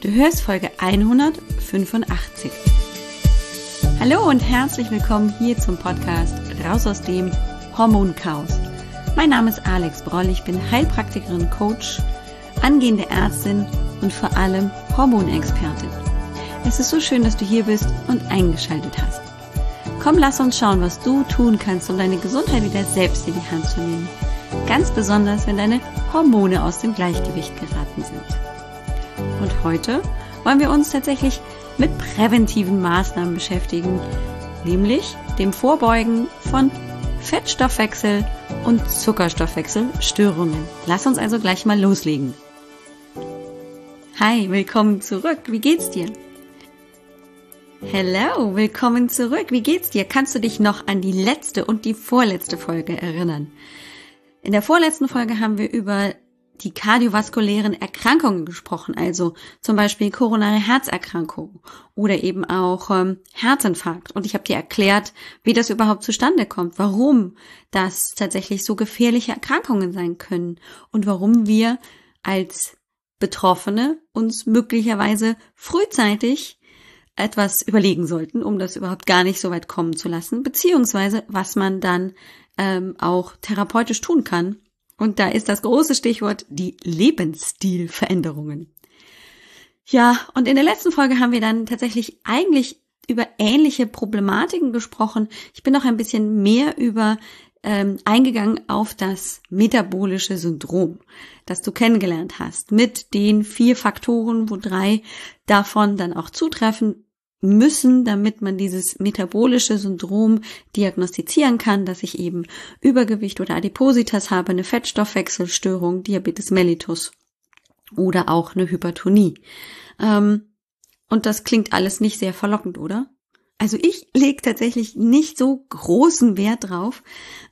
Du hörst Folge 185. Hallo und herzlich willkommen hier zum Podcast Raus aus dem Hormonchaos. Mein Name ist Alex Broll, ich bin Heilpraktikerin, Coach, angehende Ärztin und vor allem Hormonexpertin. Es ist so schön, dass du hier bist und eingeschaltet hast. Komm, lass uns schauen, was du tun kannst, um deine Gesundheit wieder selbst in die Hand zu nehmen. Ganz besonders, wenn deine Hormone aus dem Gleichgewicht geraten sind. Und heute wollen wir uns tatsächlich mit präventiven Maßnahmen beschäftigen, nämlich dem Vorbeugen von Fettstoffwechsel und Zuckerstoffwechselstörungen. Lass uns also gleich mal loslegen. Hi, willkommen zurück. Wie geht's dir? Hello, willkommen zurück. Wie geht's dir? Kannst du dich noch an die letzte und die vorletzte Folge erinnern? In der vorletzten Folge haben wir über die kardiovaskulären Erkrankungen gesprochen, also zum Beispiel koronare Herzerkrankung oder eben auch ähm, Herzinfarkt. Und ich habe dir erklärt, wie das überhaupt zustande kommt, warum das tatsächlich so gefährliche Erkrankungen sein können und warum wir als Betroffene uns möglicherweise frühzeitig etwas überlegen sollten, um das überhaupt gar nicht so weit kommen zu lassen, beziehungsweise was man dann ähm, auch therapeutisch tun kann, und da ist das große Stichwort die Lebensstilveränderungen. Ja, und in der letzten Folge haben wir dann tatsächlich eigentlich über ähnliche Problematiken gesprochen. Ich bin noch ein bisschen mehr über ähm, eingegangen auf das metabolische Syndrom, das du kennengelernt hast, mit den vier Faktoren, wo drei davon dann auch zutreffen müssen, damit man dieses metabolische Syndrom diagnostizieren kann, dass ich eben Übergewicht oder Adipositas habe, eine Fettstoffwechselstörung, Diabetes mellitus oder auch eine Hypertonie. Ähm, und das klingt alles nicht sehr verlockend, oder? Also ich lege tatsächlich nicht so großen Wert drauf,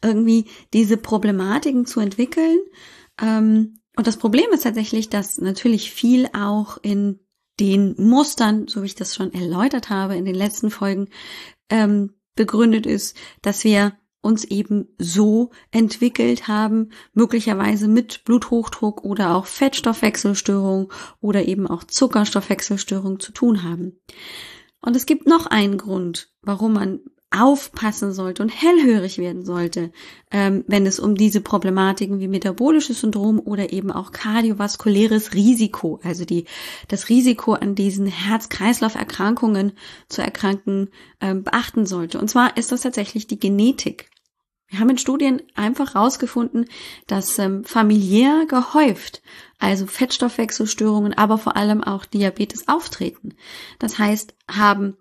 irgendwie diese Problematiken zu entwickeln. Ähm, und das Problem ist tatsächlich, dass natürlich viel auch in den Mustern, so wie ich das schon erläutert habe in den letzten Folgen, ähm, begründet ist, dass wir uns eben so entwickelt haben, möglicherweise mit Bluthochdruck oder auch Fettstoffwechselstörung oder eben auch Zuckerstoffwechselstörung zu tun haben. Und es gibt noch einen Grund, warum man aufpassen sollte und hellhörig werden sollte, ähm, wenn es um diese Problematiken wie metabolisches Syndrom oder eben auch kardiovaskuläres Risiko, also die, das Risiko an diesen Herz-Kreislauf-Erkrankungen zu erkranken, ähm, beachten sollte. Und zwar ist das tatsächlich die Genetik. Wir haben in Studien einfach herausgefunden, dass ähm, familiär gehäuft, also Fettstoffwechselstörungen, aber vor allem auch Diabetes auftreten. Das heißt, haben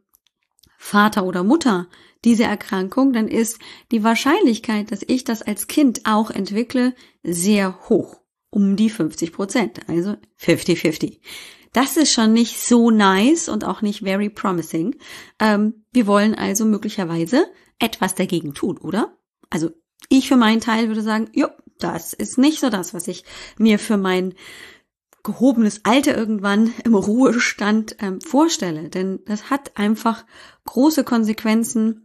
Vater oder Mutter diese Erkrankung, dann ist die Wahrscheinlichkeit, dass ich das als Kind auch entwickle, sehr hoch. Um die 50 Prozent, also 50-50. Das ist schon nicht so nice und auch nicht very promising. Ähm, wir wollen also möglicherweise etwas dagegen tun, oder? Also ich für meinen Teil würde sagen, jo, das ist nicht so das, was ich mir für mein gehobenes Alter irgendwann im Ruhestand ähm, vorstelle. Denn das hat einfach große Konsequenzen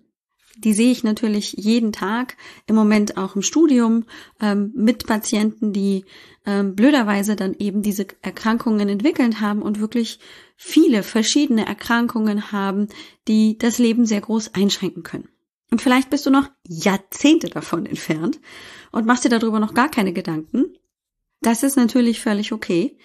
die sehe ich natürlich jeden Tag im Moment auch im Studium ähm, mit Patienten, die ähm, blöderweise dann eben diese Erkrankungen entwickelt haben und wirklich viele verschiedene Erkrankungen haben, die das Leben sehr groß einschränken können. Und vielleicht bist du noch Jahrzehnte davon entfernt und machst dir darüber noch gar keine Gedanken. Das ist natürlich völlig okay.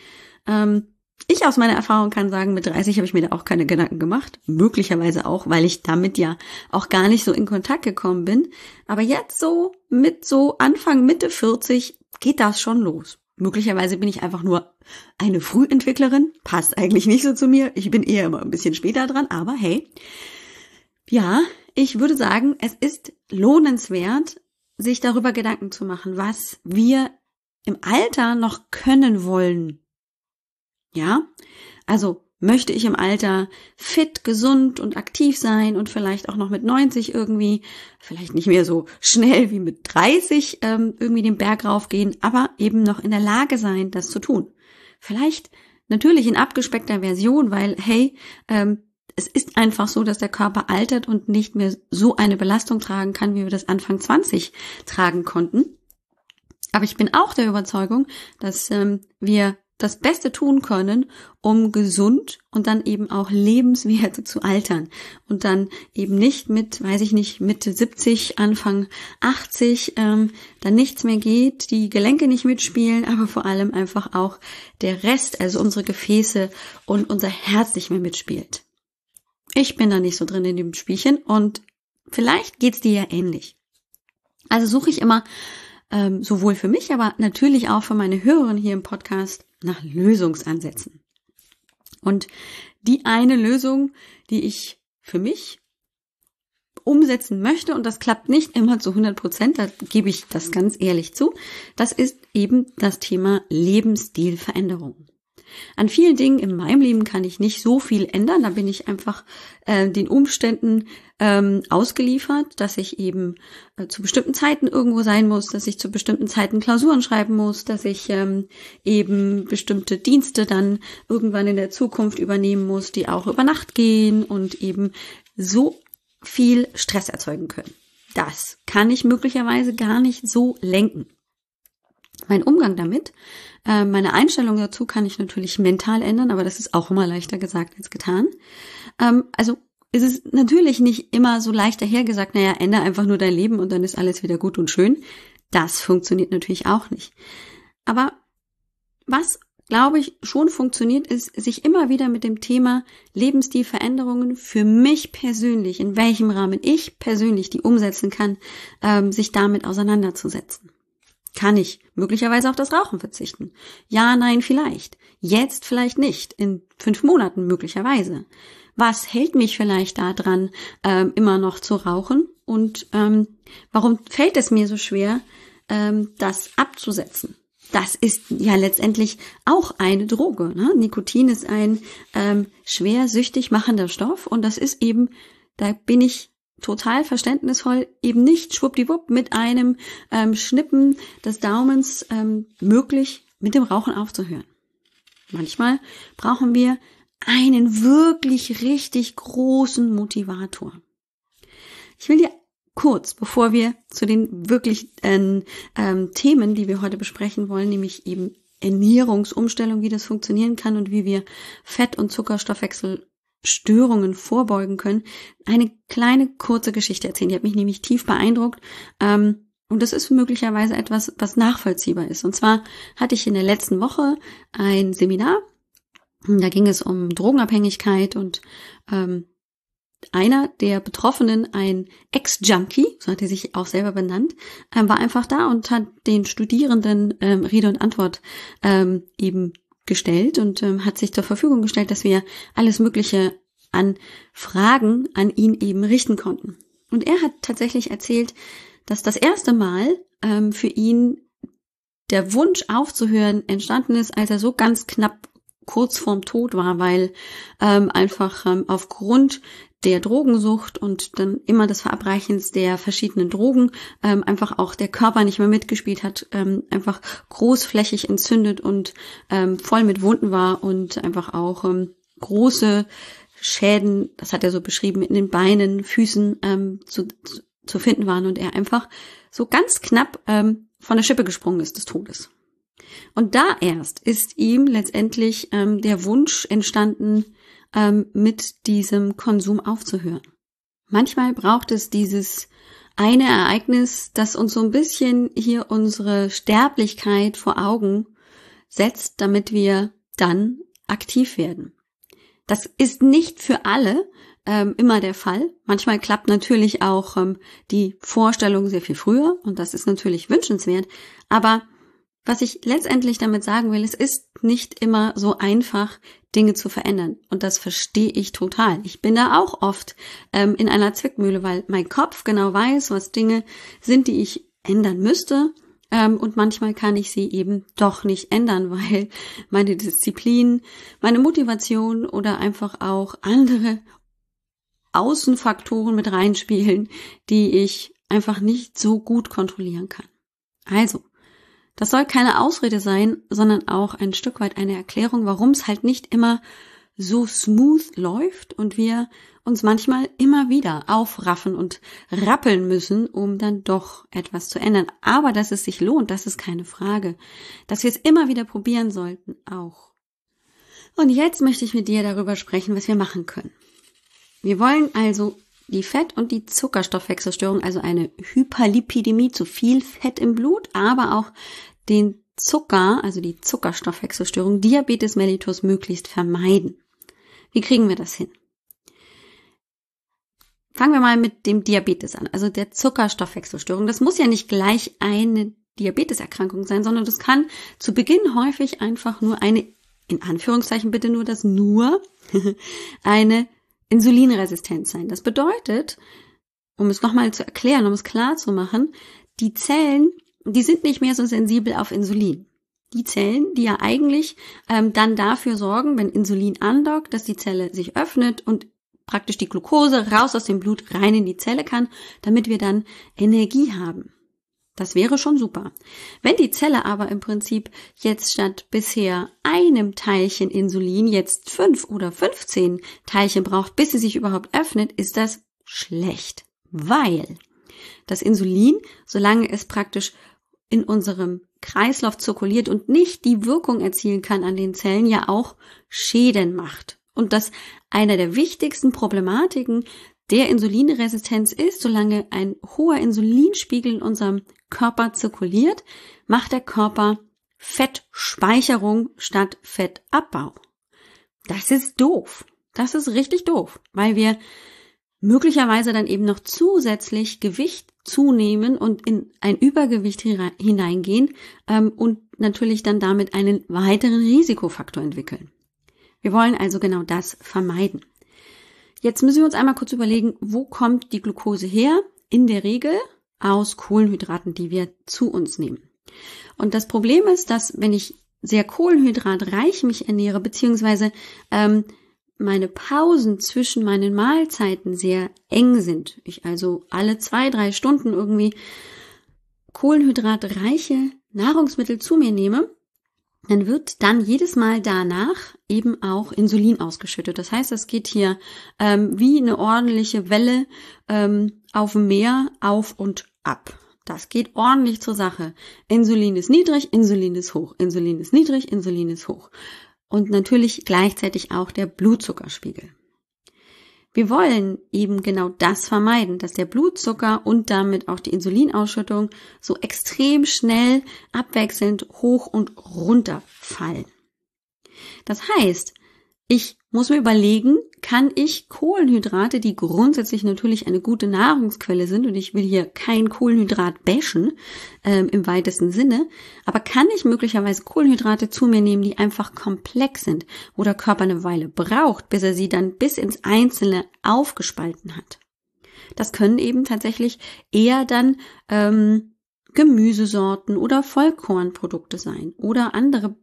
Ähm, ich aus meiner Erfahrung kann sagen, mit 30 habe ich mir da auch keine Gedanken gemacht. Möglicherweise auch, weil ich damit ja auch gar nicht so in Kontakt gekommen bin. Aber jetzt so mit so Anfang, Mitte 40 geht das schon los. Möglicherweise bin ich einfach nur eine Frühentwicklerin. Passt eigentlich nicht so zu mir. Ich bin eher immer ein bisschen später dran. Aber hey, ja, ich würde sagen, es ist lohnenswert, sich darüber Gedanken zu machen, was wir im Alter noch können wollen ja? Also möchte ich im Alter fit, gesund und aktiv sein und vielleicht auch noch mit 90 irgendwie, vielleicht nicht mehr so schnell wie mit 30 ähm, irgendwie den Berg raufgehen, aber eben noch in der Lage sein, das zu tun. Vielleicht natürlich in abgespeckter Version, weil hey, ähm, es ist einfach so, dass der Körper altert und nicht mehr so eine Belastung tragen kann, wie wir das Anfang 20 tragen konnten. Aber ich bin auch der Überzeugung, dass ähm, wir das Beste tun können, um gesund und dann eben auch lebenswert zu altern und dann eben nicht mit, weiß ich nicht, Mitte 70, Anfang 80 ähm, dann nichts mehr geht, die Gelenke nicht mitspielen, aber vor allem einfach auch der Rest, also unsere Gefäße und unser Herz nicht mehr mitspielt. Ich bin da nicht so drin in dem Spielchen und vielleicht geht's dir ja ähnlich. Also suche ich immer ähm, sowohl für mich, aber natürlich auch für meine Hörerinnen hier im Podcast nach Lösungsansätzen. Und die eine Lösung, die ich für mich umsetzen möchte, und das klappt nicht immer zu 100 Prozent, da gebe ich das ganz ehrlich zu, das ist eben das Thema Lebensstilveränderung. An vielen Dingen in meinem Leben kann ich nicht so viel ändern. Da bin ich einfach äh, den Umständen ähm, ausgeliefert, dass ich eben äh, zu bestimmten Zeiten irgendwo sein muss, dass ich zu bestimmten Zeiten Klausuren schreiben muss, dass ich ähm, eben bestimmte Dienste dann irgendwann in der Zukunft übernehmen muss, die auch über Nacht gehen und eben so viel Stress erzeugen können. Das kann ich möglicherweise gar nicht so lenken. Mein Umgang damit äh, meine Einstellung dazu kann ich natürlich mental ändern, aber das ist auch immer leichter gesagt als getan. Ähm, also ist es natürlich nicht immer so leicht dahergesagt, naja, ändere einfach nur dein Leben und dann ist alles wieder gut und schön. Das funktioniert natürlich auch nicht. Aber was, glaube ich, schon funktioniert, ist, sich immer wieder mit dem Thema Lebensstilveränderungen für mich persönlich, in welchem Rahmen ich persönlich die umsetzen kann, ähm, sich damit auseinanderzusetzen. Kann ich möglicherweise auf das Rauchen verzichten? Ja, nein, vielleicht. Jetzt vielleicht nicht. In fünf Monaten möglicherweise. Was hält mich vielleicht daran, ähm, immer noch zu rauchen? Und ähm, warum fällt es mir so schwer, ähm, das abzusetzen? Das ist ja letztendlich auch eine Droge. Ne? Nikotin ist ein ähm, schwer süchtig machender Stoff und das ist eben, da bin ich total verständnisvoll eben nicht schwuppdiwupp mit einem ähm, Schnippen des Daumens ähm, möglich, mit dem Rauchen aufzuhören. Manchmal brauchen wir einen wirklich richtig großen Motivator. Ich will dir kurz, bevor wir zu den wirklich ähm, ähm, Themen, die wir heute besprechen wollen, nämlich eben Ernährungsumstellung, wie das funktionieren kann und wie wir Fett- und Zuckerstoffwechsel Störungen vorbeugen können, eine kleine kurze Geschichte erzählen. Die hat mich nämlich tief beeindruckt. Ähm, und das ist möglicherweise etwas, was nachvollziehbar ist. Und zwar hatte ich in der letzten Woche ein Seminar. Da ging es um Drogenabhängigkeit und ähm, einer der Betroffenen, ein Ex-Junkie, so hat er sich auch selber benannt, äh, war einfach da und hat den Studierenden ähm, Rede und Antwort ähm, eben gestellt und ähm, hat sich zur Verfügung gestellt, dass wir alles Mögliche an Fragen an ihn eben richten konnten. Und er hat tatsächlich erzählt, dass das erste Mal ähm, für ihn der Wunsch aufzuhören entstanden ist, als er so ganz knapp kurz vorm Tod war, weil ähm, einfach ähm, aufgrund der Drogensucht und dann immer des Verabreichens der verschiedenen Drogen ähm, einfach auch der Körper nicht mehr mitgespielt hat, ähm, einfach großflächig entzündet und ähm, voll mit Wunden war und einfach auch ähm, große Schäden, das hat er so beschrieben, in den Beinen, Füßen ähm, zu, zu, finden waren und er einfach so ganz knapp ähm, von der Schippe gesprungen ist des Todes. Und da erst ist ihm letztendlich ähm, der Wunsch entstanden, ähm, mit diesem Konsum aufzuhören. Manchmal braucht es dieses eine Ereignis, das uns so ein bisschen hier unsere Sterblichkeit vor Augen setzt, damit wir dann aktiv werden. Das ist nicht für alle ähm, immer der Fall. Manchmal klappt natürlich auch ähm, die Vorstellung sehr viel früher und das ist natürlich wünschenswert. Aber was ich letztendlich damit sagen will, es ist nicht immer so einfach, Dinge zu verändern. Und das verstehe ich total. Ich bin da auch oft ähm, in einer Zwickmühle, weil mein Kopf genau weiß, was Dinge sind, die ich ändern müsste. Ähm, und manchmal kann ich sie eben doch nicht ändern, weil meine Disziplin, meine Motivation oder einfach auch andere Außenfaktoren mit reinspielen, die ich einfach nicht so gut kontrollieren kann. Also, das soll keine Ausrede sein, sondern auch ein Stück weit eine Erklärung, warum es halt nicht immer so smooth läuft und wir uns manchmal immer wieder aufraffen und rappeln müssen, um dann doch etwas zu ändern. Aber dass es sich lohnt, das ist keine Frage. Dass wir es immer wieder probieren sollten, auch. Und jetzt möchte ich mit dir darüber sprechen, was wir machen können. Wir wollen also die Fett- und die Zuckerstoffwechselstörung, also eine Hyperlipidemie, zu viel Fett im Blut, aber auch den Zucker, also die Zuckerstoffwechselstörung, Diabetes mellitus möglichst vermeiden. Wie kriegen wir das hin? Fangen wir mal mit dem Diabetes an, also der Zuckerstoffwechselstörung. Das muss ja nicht gleich eine Diabeteserkrankung sein, sondern das kann zu Beginn häufig einfach nur eine, in Anführungszeichen bitte nur das nur, eine Insulinresistenz sein. Das bedeutet, um es nochmal zu erklären, um es klar zu machen, die Zellen, die sind nicht mehr so sensibel auf Insulin. Die Zellen, die ja eigentlich ähm, dann dafür sorgen, wenn Insulin andockt, dass die Zelle sich öffnet und praktisch die Glucose raus aus dem Blut rein in die Zelle kann, damit wir dann Energie haben. Das wäre schon super. Wenn die Zelle aber im Prinzip jetzt statt bisher einem Teilchen Insulin jetzt fünf oder 15 Teilchen braucht, bis sie sich überhaupt öffnet, ist das schlecht. Weil das Insulin, solange es praktisch in unserem Kreislauf zirkuliert und nicht die Wirkung erzielen kann an den Zellen, ja auch Schäden macht. Und das einer der wichtigsten Problematiken der Insulinresistenz ist, solange ein hoher Insulinspiegel in unserem Körper zirkuliert, macht der Körper Fettspeicherung statt Fettabbau. Das ist doof. Das ist richtig doof, weil wir möglicherweise dann eben noch zusätzlich Gewicht zunehmen und in ein Übergewicht hineingehen ähm, und natürlich dann damit einen weiteren Risikofaktor entwickeln. Wir wollen also genau das vermeiden. Jetzt müssen wir uns einmal kurz überlegen, wo kommt die Glucose her? In der Regel aus Kohlenhydraten, die wir zu uns nehmen. Und das Problem ist, dass wenn ich sehr kohlenhydratreich mich ernähre, beziehungsweise ähm, meine Pausen zwischen meinen Mahlzeiten sehr eng sind, ich also alle zwei, drei Stunden irgendwie kohlenhydratreiche Nahrungsmittel zu mir nehme, dann wird dann jedes Mal danach eben auch Insulin ausgeschüttet. Das heißt, es geht hier ähm, wie eine ordentliche Welle ähm, auf dem Meer auf und ab. Das geht ordentlich zur Sache. Insulin ist niedrig, Insulin ist hoch, Insulin ist niedrig, Insulin ist hoch. Und natürlich gleichzeitig auch der Blutzuckerspiegel. Wir wollen eben genau das vermeiden, dass der Blutzucker und damit auch die Insulinausschüttung so extrem schnell abwechselnd hoch und runter fallen. Das heißt, ich muss mir überlegen, kann ich Kohlenhydrate, die grundsätzlich natürlich eine gute Nahrungsquelle sind, und ich will hier kein Kohlenhydrat bashen ähm, im weitesten Sinne, aber kann ich möglicherweise Kohlenhydrate zu mir nehmen, die einfach komplex sind, wo der Körper eine Weile braucht, bis er sie dann bis ins Einzelne aufgespalten hat. Das können eben tatsächlich eher dann ähm, Gemüsesorten oder Vollkornprodukte sein oder andere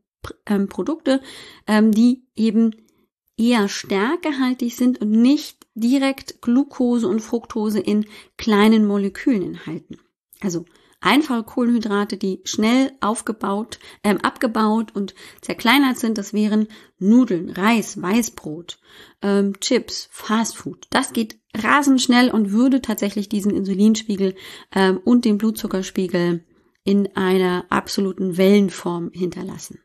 ähm, Produkte, ähm, die eben eher stärkehaltig sind und nicht direkt Glucose und Fructose in kleinen Molekülen enthalten. Also einfache Kohlenhydrate, die schnell aufgebaut, ähm, abgebaut und zerkleinert sind, das wären Nudeln, Reis, Weißbrot, ähm, Chips, Fastfood. Das geht rasend schnell und würde tatsächlich diesen Insulinspiegel ähm, und den Blutzuckerspiegel in einer absoluten Wellenform hinterlassen.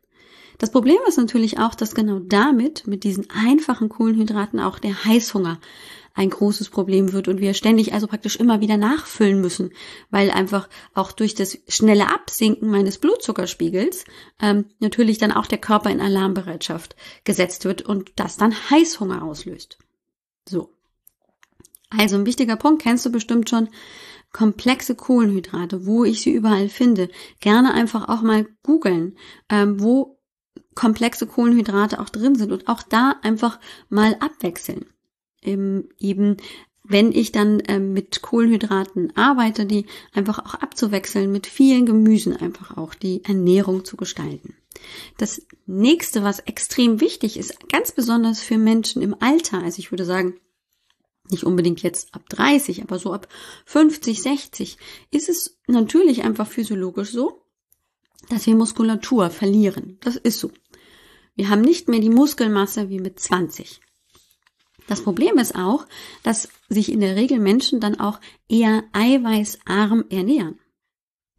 Das Problem ist natürlich auch, dass genau damit, mit diesen einfachen Kohlenhydraten auch der Heißhunger ein großes Problem wird und wir ständig also praktisch immer wieder nachfüllen müssen, weil einfach auch durch das schnelle Absinken meines Blutzuckerspiegels ähm, natürlich dann auch der Körper in Alarmbereitschaft gesetzt wird und das dann Heißhunger auslöst. So. Also ein wichtiger Punkt kennst du bestimmt schon. Komplexe Kohlenhydrate, wo ich sie überall finde. Gerne einfach auch mal googeln, ähm, wo komplexe Kohlenhydrate auch drin sind und auch da einfach mal abwechseln. Eben, eben wenn ich dann ähm, mit Kohlenhydraten arbeite, die einfach auch abzuwechseln, mit vielen Gemüsen einfach auch die Ernährung zu gestalten. Das nächste, was extrem wichtig ist, ganz besonders für Menschen im Alter, also ich würde sagen, nicht unbedingt jetzt ab 30, aber so ab 50, 60, ist es natürlich einfach physiologisch so, dass wir Muskulatur verlieren. Das ist so. Wir haben nicht mehr die Muskelmasse wie mit 20. Das Problem ist auch, dass sich in der Regel Menschen dann auch eher eiweißarm ernähren.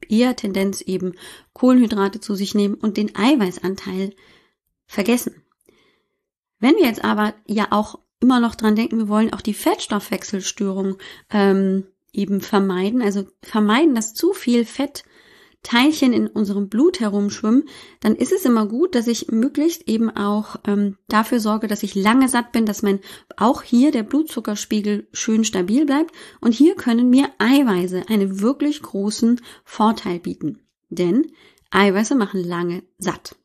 Eher Tendenz eben Kohlenhydrate zu sich nehmen und den Eiweißanteil vergessen. Wenn wir jetzt aber ja auch immer noch dran denken, wir wollen auch die Fettstoffwechselstörung ähm, eben vermeiden, also vermeiden, dass zu viel Fett Teilchen in unserem Blut herumschwimmen, dann ist es immer gut, dass ich möglichst eben auch ähm, dafür sorge, dass ich lange satt bin, dass mein auch hier der Blutzuckerspiegel schön stabil bleibt. Und hier können mir Eiweiße einen wirklich großen Vorteil bieten. Denn Eiweiße machen lange satt.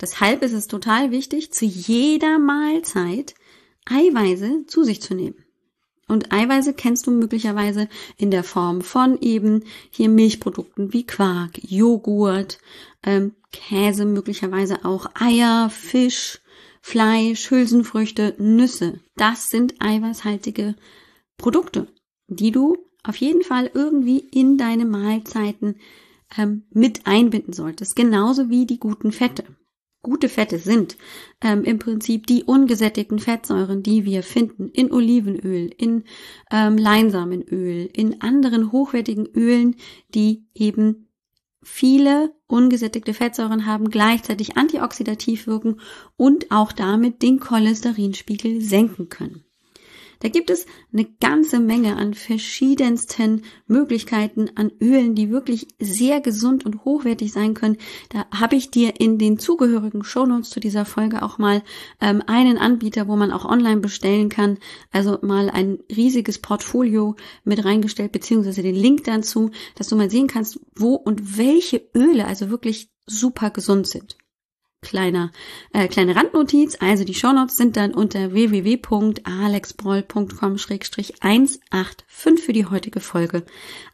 Deshalb ist es total wichtig, zu jeder Mahlzeit Eiweiße zu sich zu nehmen. Und Eiweiße kennst du möglicherweise in der Form von eben hier Milchprodukten wie Quark, Joghurt, ähm, Käse, möglicherweise auch Eier, Fisch, Fleisch, Hülsenfrüchte, Nüsse. Das sind eiweißhaltige Produkte, die du auf jeden Fall irgendwie in deine Mahlzeiten ähm, mit einbinden solltest. Genauso wie die guten Fette. Gute Fette sind ähm, im Prinzip die ungesättigten Fettsäuren, die wir finden in Olivenöl, in ähm, Leinsamenöl, in anderen hochwertigen Ölen, die eben viele ungesättigte Fettsäuren haben, gleichzeitig antioxidativ wirken und auch damit den Cholesterinspiegel senken können. Da gibt es eine ganze Menge an verschiedensten Möglichkeiten an Ölen, die wirklich sehr gesund und hochwertig sein können. Da habe ich dir in den zugehörigen Shownotes zu dieser Folge auch mal ähm, einen Anbieter, wo man auch online bestellen kann. Also mal ein riesiges Portfolio mit reingestellt, beziehungsweise den Link dazu, dass du mal sehen kannst, wo und welche Öle also wirklich super gesund sind kleiner, äh, kleine Randnotiz. Also die Shownotes sind dann unter www.alexbroll.com-185 für die heutige Folge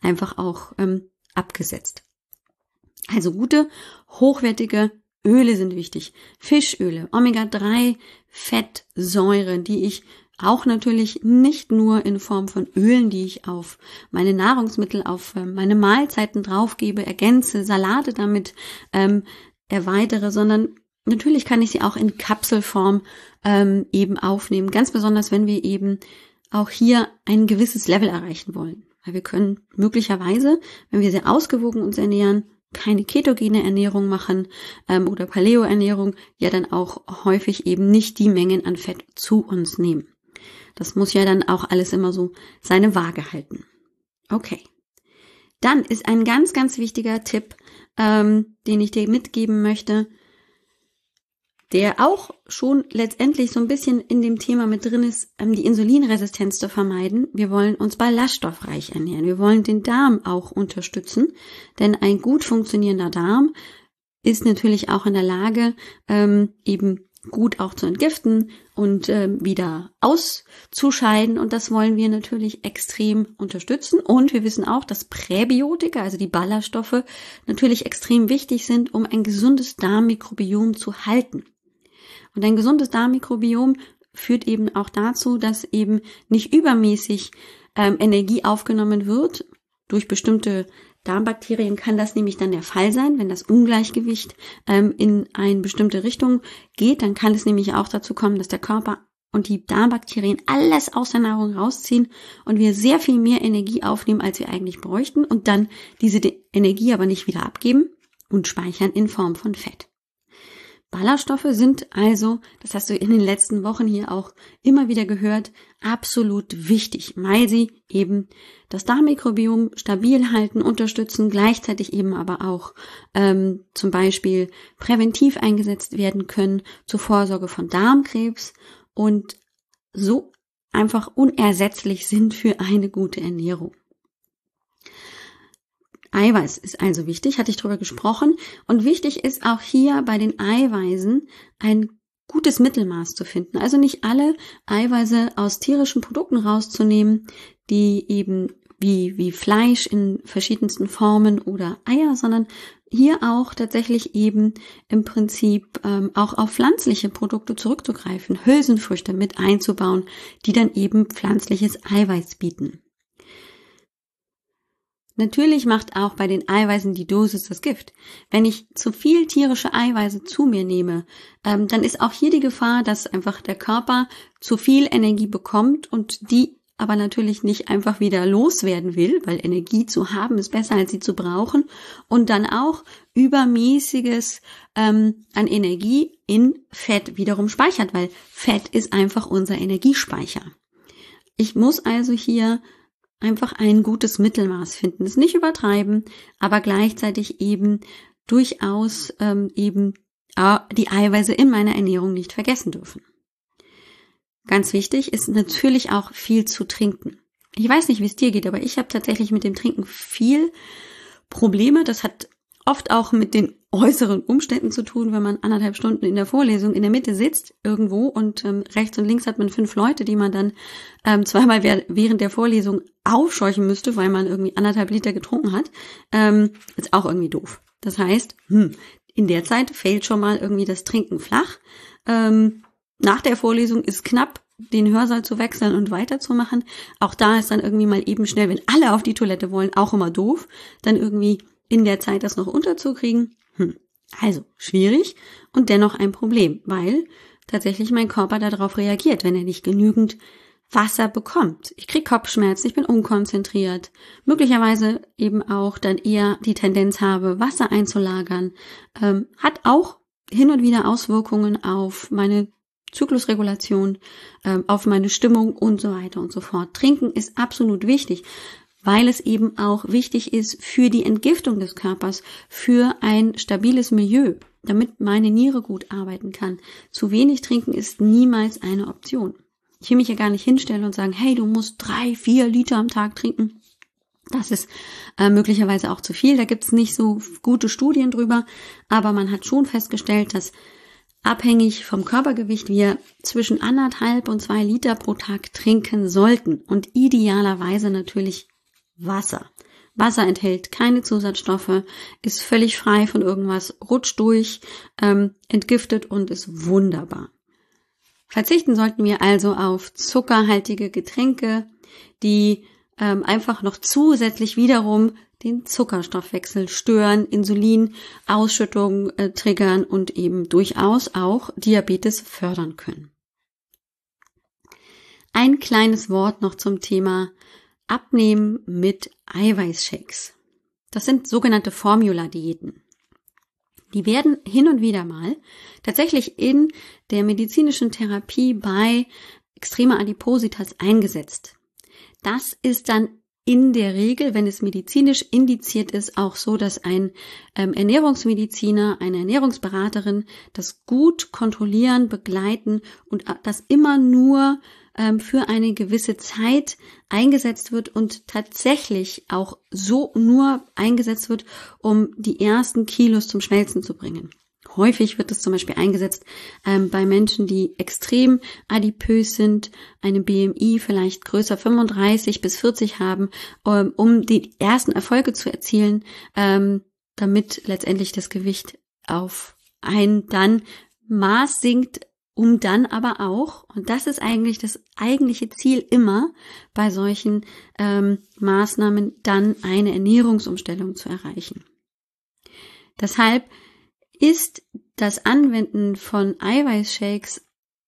einfach auch ähm, abgesetzt. Also gute, hochwertige Öle sind wichtig. Fischöle, Omega-3 Fettsäuren, die ich auch natürlich nicht nur in Form von Ölen, die ich auf meine Nahrungsmittel, auf äh, meine Mahlzeiten draufgebe, ergänze, Salate damit ähm, erweitere, sondern natürlich kann ich sie auch in Kapselform ähm, eben aufnehmen. Ganz besonders, wenn wir eben auch hier ein gewisses Level erreichen wollen. Weil wir können möglicherweise, wenn wir sehr ausgewogen uns ernähren, keine ketogene Ernährung machen ähm, oder Paleo-Ernährung, ja dann auch häufig eben nicht die Mengen an Fett zu uns nehmen. Das muss ja dann auch alles immer so seine Waage halten. Okay. Dann ist ein ganz, ganz wichtiger Tipp, ähm, den ich dir mitgeben möchte, der auch schon letztendlich so ein bisschen in dem Thema mit drin ist, ähm, die Insulinresistenz zu vermeiden. Wir wollen uns ballaststoffreich ernähren. Wir wollen den Darm auch unterstützen, denn ein gut funktionierender Darm ist natürlich auch in der Lage, ähm, eben gut auch zu entgiften und äh, wieder auszuscheiden. Und das wollen wir natürlich extrem unterstützen. Und wir wissen auch, dass Präbiotika, also die Ballaststoffe, natürlich extrem wichtig sind, um ein gesundes Darmmikrobiom zu halten. Und ein gesundes Darmmikrobiom führt eben auch dazu, dass eben nicht übermäßig ähm, Energie aufgenommen wird durch bestimmte Darmbakterien kann das nämlich dann der Fall sein, wenn das Ungleichgewicht ähm, in eine bestimmte Richtung geht, dann kann es nämlich auch dazu kommen, dass der Körper und die Darmbakterien alles aus der Nahrung rausziehen und wir sehr viel mehr Energie aufnehmen, als wir eigentlich bräuchten und dann diese Energie aber nicht wieder abgeben und speichern in Form von Fett. Ballaststoffe sind also, das hast du in den letzten Wochen hier auch immer wieder gehört, absolut wichtig, weil sie eben das Darmmikrobiom stabil halten, unterstützen, gleichzeitig eben aber auch ähm, zum Beispiel präventiv eingesetzt werden können zur Vorsorge von Darmkrebs und so einfach unersetzlich sind für eine gute Ernährung. Eiweiß ist also wichtig, hatte ich drüber gesprochen. Und wichtig ist auch hier bei den Eiweißen ein gutes Mittelmaß zu finden. Also nicht alle Eiweiße aus tierischen Produkten rauszunehmen, die eben wie, wie Fleisch in verschiedensten Formen oder Eier, sondern hier auch tatsächlich eben im Prinzip ähm, auch auf pflanzliche Produkte zurückzugreifen, Hülsenfrüchte mit einzubauen, die dann eben pflanzliches Eiweiß bieten. Natürlich macht auch bei den Eiweißen die Dosis das Gift. Wenn ich zu viel tierische Eiweiße zu mir nehme, ähm, dann ist auch hier die Gefahr, dass einfach der Körper zu viel Energie bekommt und die aber natürlich nicht einfach wieder loswerden will, weil Energie zu haben ist besser als sie zu brauchen und dann auch übermäßiges ähm, an Energie in Fett wiederum speichert, weil Fett ist einfach unser Energiespeicher. Ich muss also hier einfach ein gutes Mittelmaß finden. Es nicht übertreiben, aber gleichzeitig eben durchaus ähm, eben äh, die Eiweiße in meiner Ernährung nicht vergessen dürfen. Ganz wichtig ist natürlich auch viel zu trinken. Ich weiß nicht, wie es dir geht, aber ich habe tatsächlich mit dem Trinken viel Probleme. Das hat oft auch mit den äußeren Umständen zu tun, wenn man anderthalb Stunden in der Vorlesung in der Mitte sitzt irgendwo und ähm, rechts und links hat man fünf Leute, die man dann ähm, zweimal während der Vorlesung aufscheuchen müsste, weil man irgendwie anderthalb Liter getrunken hat, ähm, ist auch irgendwie doof. Das heißt, hm, in der Zeit fällt schon mal irgendwie das Trinken flach. Ähm, nach der Vorlesung ist knapp, den Hörsaal zu wechseln und weiterzumachen. Auch da ist dann irgendwie mal eben schnell, wenn alle auf die Toilette wollen, auch immer doof, dann irgendwie in der Zeit das noch unterzukriegen. Hm. Also schwierig und dennoch ein Problem, weil tatsächlich mein Körper darauf reagiert, wenn er nicht genügend Wasser bekommt. Ich krieg Kopfschmerzen, ich bin unkonzentriert, möglicherweise eben auch dann eher die Tendenz habe, Wasser einzulagern, ähm, hat auch hin und wieder Auswirkungen auf meine Zyklusregulation, ähm, auf meine Stimmung und so weiter und so fort. Trinken ist absolut wichtig weil es eben auch wichtig ist für die Entgiftung des Körpers, für ein stabiles Milieu, damit meine Niere gut arbeiten kann. Zu wenig trinken ist niemals eine Option. Ich will mich ja gar nicht hinstellen und sagen, hey, du musst drei, vier Liter am Tag trinken. Das ist äh, möglicherweise auch zu viel. Da gibt's nicht so gute Studien drüber, aber man hat schon festgestellt, dass abhängig vom Körpergewicht wir zwischen anderthalb und zwei Liter pro Tag trinken sollten und idealerweise natürlich Wasser. Wasser enthält keine Zusatzstoffe, ist völlig frei von irgendwas, rutscht durch, ähm, entgiftet und ist wunderbar. Verzichten sollten wir also auf zuckerhaltige Getränke, die ähm, einfach noch zusätzlich wiederum den Zuckerstoffwechsel stören, Insulinausschüttung äh, triggern und eben durchaus auch Diabetes fördern können. Ein kleines Wort noch zum Thema Abnehmen mit Eiweißshakes. Das sind sogenannte Formula-Diäten. Die werden hin und wieder mal tatsächlich in der medizinischen Therapie bei extremer Adipositas eingesetzt. Das ist dann in der Regel, wenn es medizinisch indiziert ist, auch so, dass ein ähm, Ernährungsmediziner, eine Ernährungsberaterin das gut kontrollieren, begleiten und äh, das immer nur ähm, für eine gewisse Zeit eingesetzt wird und tatsächlich auch so nur eingesetzt wird, um die ersten Kilos zum Schmelzen zu bringen. Häufig wird es zum Beispiel eingesetzt ähm, bei Menschen, die extrem adipös sind, eine BMI vielleicht größer 35 bis 40 haben, ähm, um die ersten Erfolge zu erzielen, ähm, damit letztendlich das Gewicht auf ein dann Maß sinkt, um dann aber auch, und das ist eigentlich das eigentliche Ziel immer bei solchen ähm, Maßnahmen, dann eine Ernährungsumstellung zu erreichen. Deshalb ist das Anwenden von Eiweißshakes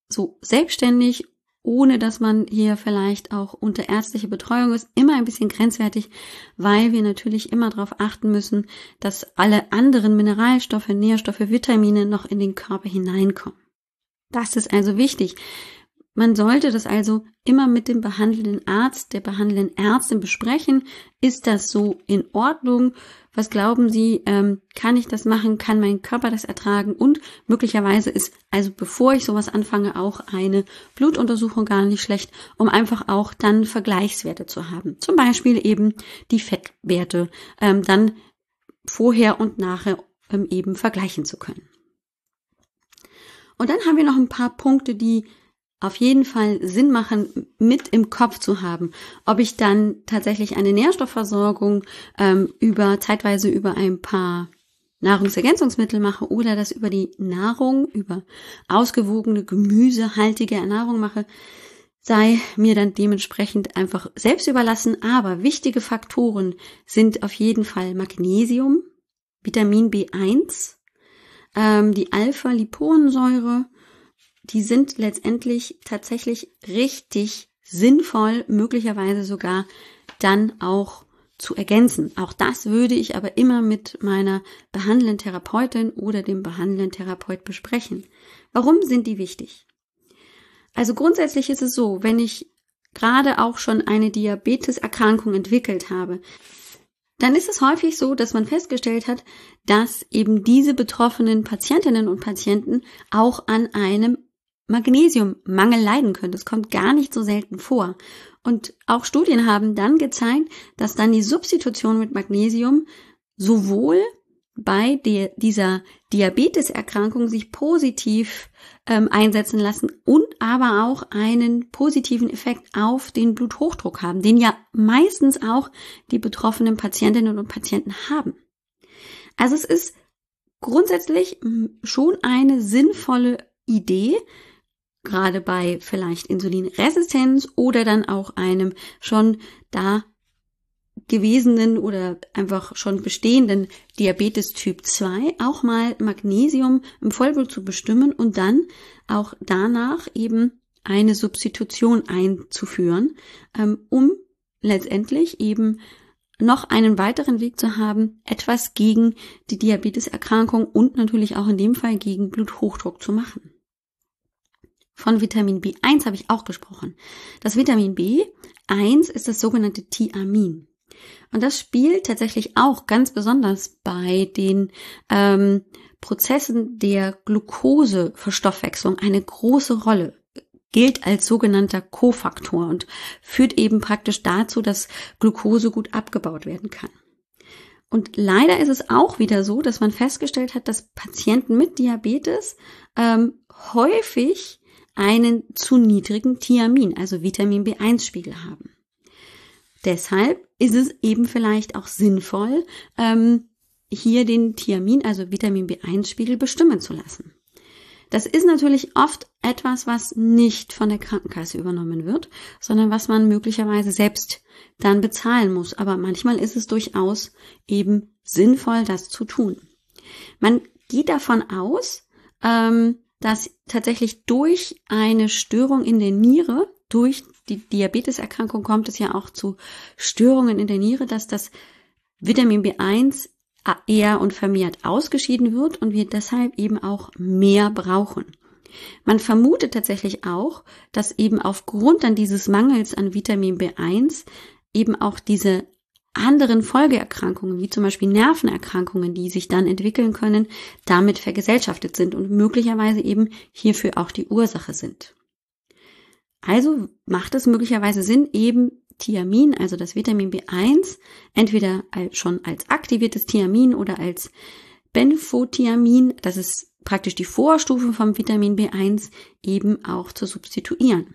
so selbstständig, ohne dass man hier vielleicht auch unter ärztliche Betreuung ist, immer ein bisschen grenzwertig, weil wir natürlich immer darauf achten müssen, dass alle anderen Mineralstoffe, Nährstoffe, Vitamine noch in den Körper hineinkommen. Das ist also wichtig. Man sollte das also immer mit dem behandelnden Arzt, der behandelnden Ärztin besprechen. Ist das so in Ordnung? Was glauben Sie, ähm, kann ich das machen? Kann mein Körper das ertragen? Und möglicherweise ist also bevor ich sowas anfange auch eine Blutuntersuchung gar nicht schlecht, um einfach auch dann Vergleichswerte zu haben. Zum Beispiel eben die Fettwerte ähm, dann vorher und nachher ähm, eben vergleichen zu können. Und dann haben wir noch ein paar Punkte, die auf jeden Fall Sinn machen, mit im Kopf zu haben. Ob ich dann tatsächlich eine Nährstoffversorgung ähm, über zeitweise über ein paar Nahrungsergänzungsmittel mache oder das über die Nahrung, über ausgewogene, gemüsehaltige Ernährung mache, sei mir dann dementsprechend einfach selbst überlassen. Aber wichtige Faktoren sind auf jeden Fall Magnesium, Vitamin B1, ähm, die Alpha-Liponsäure. Die sind letztendlich tatsächlich richtig sinnvoll, möglicherweise sogar dann auch zu ergänzen. Auch das würde ich aber immer mit meiner behandelnden Therapeutin oder dem behandelnden Therapeut besprechen. Warum sind die wichtig? Also grundsätzlich ist es so, wenn ich gerade auch schon eine Diabeteserkrankung entwickelt habe, dann ist es häufig so, dass man festgestellt hat, dass eben diese betroffenen Patientinnen und Patienten auch an einem Magnesiummangel leiden können. Das kommt gar nicht so selten vor. Und auch Studien haben dann gezeigt, dass dann die Substitution mit Magnesium sowohl bei der, dieser Diabeteserkrankung sich positiv ähm, einsetzen lassen und aber auch einen positiven Effekt auf den Bluthochdruck haben, den ja meistens auch die betroffenen Patientinnen und Patienten haben. Also es ist grundsätzlich hm, schon eine sinnvolle Idee, gerade bei vielleicht Insulinresistenz oder dann auch einem schon da gewesenen oder einfach schon bestehenden Diabetes Typ 2 auch mal Magnesium im Vollblut zu bestimmen und dann auch danach eben eine Substitution einzuführen, ähm, um letztendlich eben noch einen weiteren Weg zu haben, etwas gegen die Diabeteserkrankung und natürlich auch in dem Fall gegen Bluthochdruck zu machen. Von Vitamin B1 habe ich auch gesprochen. Das Vitamin B1 ist das sogenannte Thiamin. Und das spielt tatsächlich auch ganz besonders bei den ähm, Prozessen der Glukoseverstoffwechslung eine große Rolle gilt als sogenannter Kofaktor und führt eben praktisch dazu, dass Glucose gut abgebaut werden kann. Und leider ist es auch wieder so, dass man festgestellt hat, dass Patienten mit Diabetes ähm, häufig einen zu niedrigen Thiamin, also Vitamin B1-Spiegel haben. Deshalb ist es eben vielleicht auch sinnvoll, ähm, hier den Thiamin, also Vitamin B1-Spiegel bestimmen zu lassen. Das ist natürlich oft etwas, was nicht von der Krankenkasse übernommen wird, sondern was man möglicherweise selbst dann bezahlen muss. Aber manchmal ist es durchaus eben sinnvoll, das zu tun. Man geht davon aus, ähm, dass tatsächlich durch eine Störung in der Niere, durch die Diabeteserkrankung kommt es ja auch zu Störungen in der Niere, dass das Vitamin B1 eher und vermehrt ausgeschieden wird und wir deshalb eben auch mehr brauchen. Man vermutet tatsächlich auch, dass eben aufgrund dann dieses Mangels an Vitamin B1 eben auch diese anderen Folgeerkrankungen, wie zum Beispiel Nervenerkrankungen, die sich dann entwickeln können, damit vergesellschaftet sind und möglicherweise eben hierfür auch die Ursache sind. Also macht es möglicherweise Sinn, eben Thiamin, also das Vitamin B1, entweder schon als aktiviertes Thiamin oder als Benfothiamin, das ist praktisch die Vorstufe vom Vitamin B1, eben auch zu substituieren.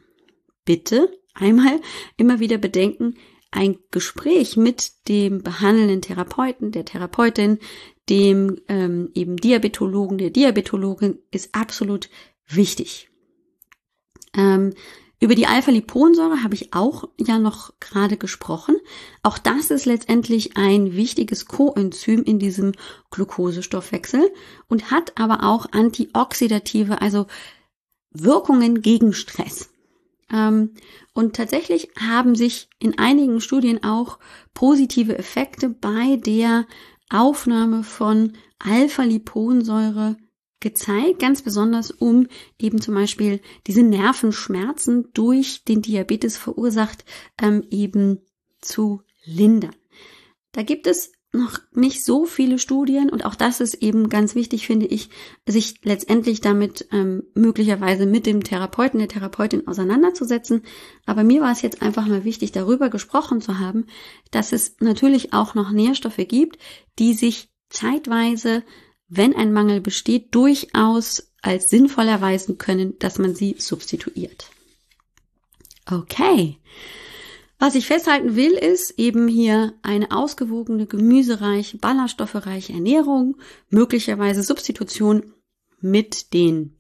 Bitte einmal immer wieder bedenken, ein Gespräch mit dem behandelnden Therapeuten, der Therapeutin, dem ähm, eben Diabetologen, der Diabetologin ist absolut wichtig. Ähm, über die Alpha-Liponsäure habe ich auch ja noch gerade gesprochen. Auch das ist letztendlich ein wichtiges Coenzym in diesem Glukosestoffwechsel und hat aber auch antioxidative, also Wirkungen gegen Stress. Ähm, und tatsächlich haben sich in einigen Studien auch positive Effekte bei der Aufnahme von Alpha-Liponsäure gezeigt, ganz besonders um eben zum Beispiel diese Nervenschmerzen durch den Diabetes verursacht ähm, eben zu lindern. Da gibt es noch nicht so viele Studien und auch das ist eben ganz wichtig, finde ich, sich letztendlich damit ähm, möglicherweise mit dem Therapeuten, der Therapeutin auseinanderzusetzen. Aber mir war es jetzt einfach mal wichtig, darüber gesprochen zu haben, dass es natürlich auch noch Nährstoffe gibt, die sich zeitweise, wenn ein Mangel besteht, durchaus als sinnvoll erweisen können, dass man sie substituiert. Okay. Was ich festhalten will, ist eben hier eine ausgewogene, gemüsereiche, ballaststoffreiche Ernährung, möglicherweise Substitution mit den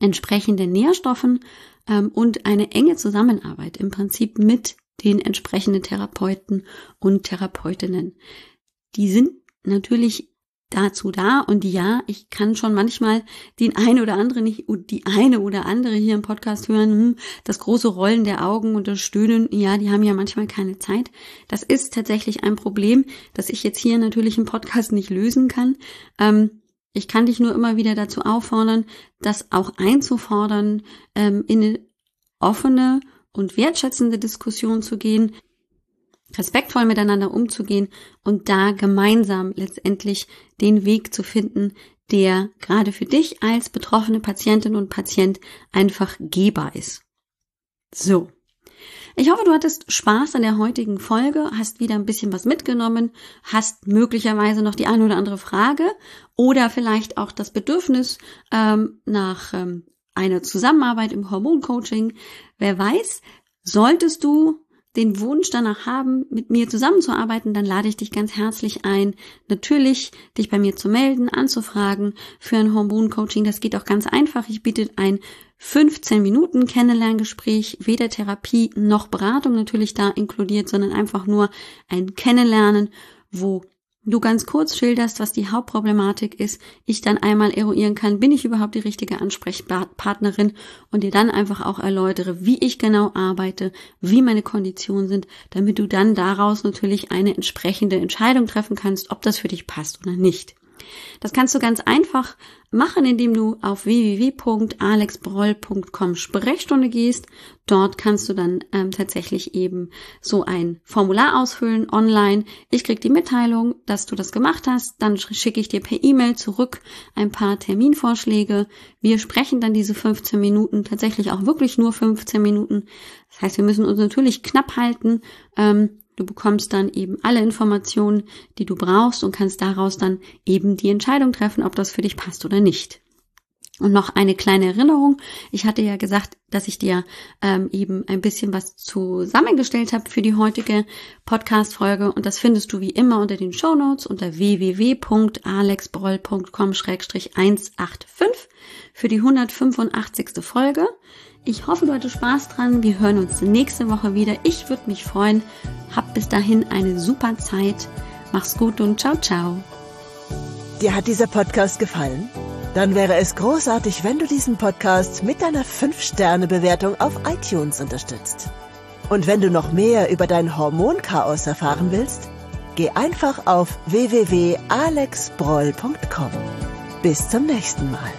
entsprechenden Nährstoffen, ähm, und eine enge Zusammenarbeit im Prinzip mit den entsprechenden Therapeuten und Therapeutinnen. Die sind natürlich dazu da und ja, ich kann schon manchmal den eine oder andere nicht die eine oder andere hier im Podcast hören, hm, das große Rollen der Augen und das Stöhnen, ja, die haben ja manchmal keine Zeit. Das ist tatsächlich ein Problem, das ich jetzt hier natürlich im Podcast nicht lösen kann. Ähm, ich kann dich nur immer wieder dazu auffordern, das auch einzufordern, ähm, in eine offene und wertschätzende Diskussion zu gehen, respektvoll miteinander umzugehen und da gemeinsam letztendlich den Weg zu finden, der gerade für dich als betroffene Patientin und Patient einfach gehbar ist. So. Ich hoffe, du hattest Spaß an der heutigen Folge, hast wieder ein bisschen was mitgenommen, hast möglicherweise noch die eine oder andere Frage oder vielleicht auch das Bedürfnis ähm, nach ähm, einer Zusammenarbeit im Hormoncoaching. Wer weiß, solltest du den Wunsch danach haben, mit mir zusammenzuarbeiten, dann lade ich dich ganz herzlich ein, natürlich dich bei mir zu melden, anzufragen für ein Hormoncoaching. Das geht auch ganz einfach. Ich biete ein 15 Minuten Kennenlerngespräch, weder Therapie noch Beratung natürlich da inkludiert, sondern einfach nur ein Kennenlernen, wo du ganz kurz schilderst, was die Hauptproblematik ist, ich dann einmal eruieren kann, bin ich überhaupt die richtige Ansprechpartnerin und dir dann einfach auch erläutere, wie ich genau arbeite, wie meine Konditionen sind, damit du dann daraus natürlich eine entsprechende Entscheidung treffen kannst, ob das für dich passt oder nicht. Das kannst du ganz einfach machen, indem du auf www.alexbroll.com Sprechstunde gehst. Dort kannst du dann ähm, tatsächlich eben so ein Formular ausfüllen online. Ich krieg die Mitteilung, dass du das gemacht hast. Dann schicke ich dir per E-Mail zurück ein paar Terminvorschläge. Wir sprechen dann diese 15 Minuten, tatsächlich auch wirklich nur 15 Minuten. Das heißt, wir müssen uns natürlich knapp halten. Ähm, Du bekommst dann eben alle Informationen, die du brauchst und kannst daraus dann eben die Entscheidung treffen, ob das für dich passt oder nicht. Und noch eine kleine Erinnerung. Ich hatte ja gesagt, dass ich dir ähm, eben ein bisschen was zusammengestellt habe für die heutige Podcast-Folge. Und das findest du wie immer unter den Show Notes unter www.alexbroll.com-185 für die 185. Folge. Ich hoffe, du hattest Spaß dran. Wir hören uns nächste Woche wieder. Ich würde mich freuen. Hab bis dahin eine super Zeit. Mach's gut und ciao, ciao. Dir hat dieser Podcast gefallen? Dann wäre es großartig, wenn du diesen Podcast mit deiner 5-Sterne-Bewertung auf iTunes unterstützt. Und wenn du noch mehr über dein Hormonchaos erfahren willst, geh einfach auf www.alexbroll.com. Bis zum nächsten Mal.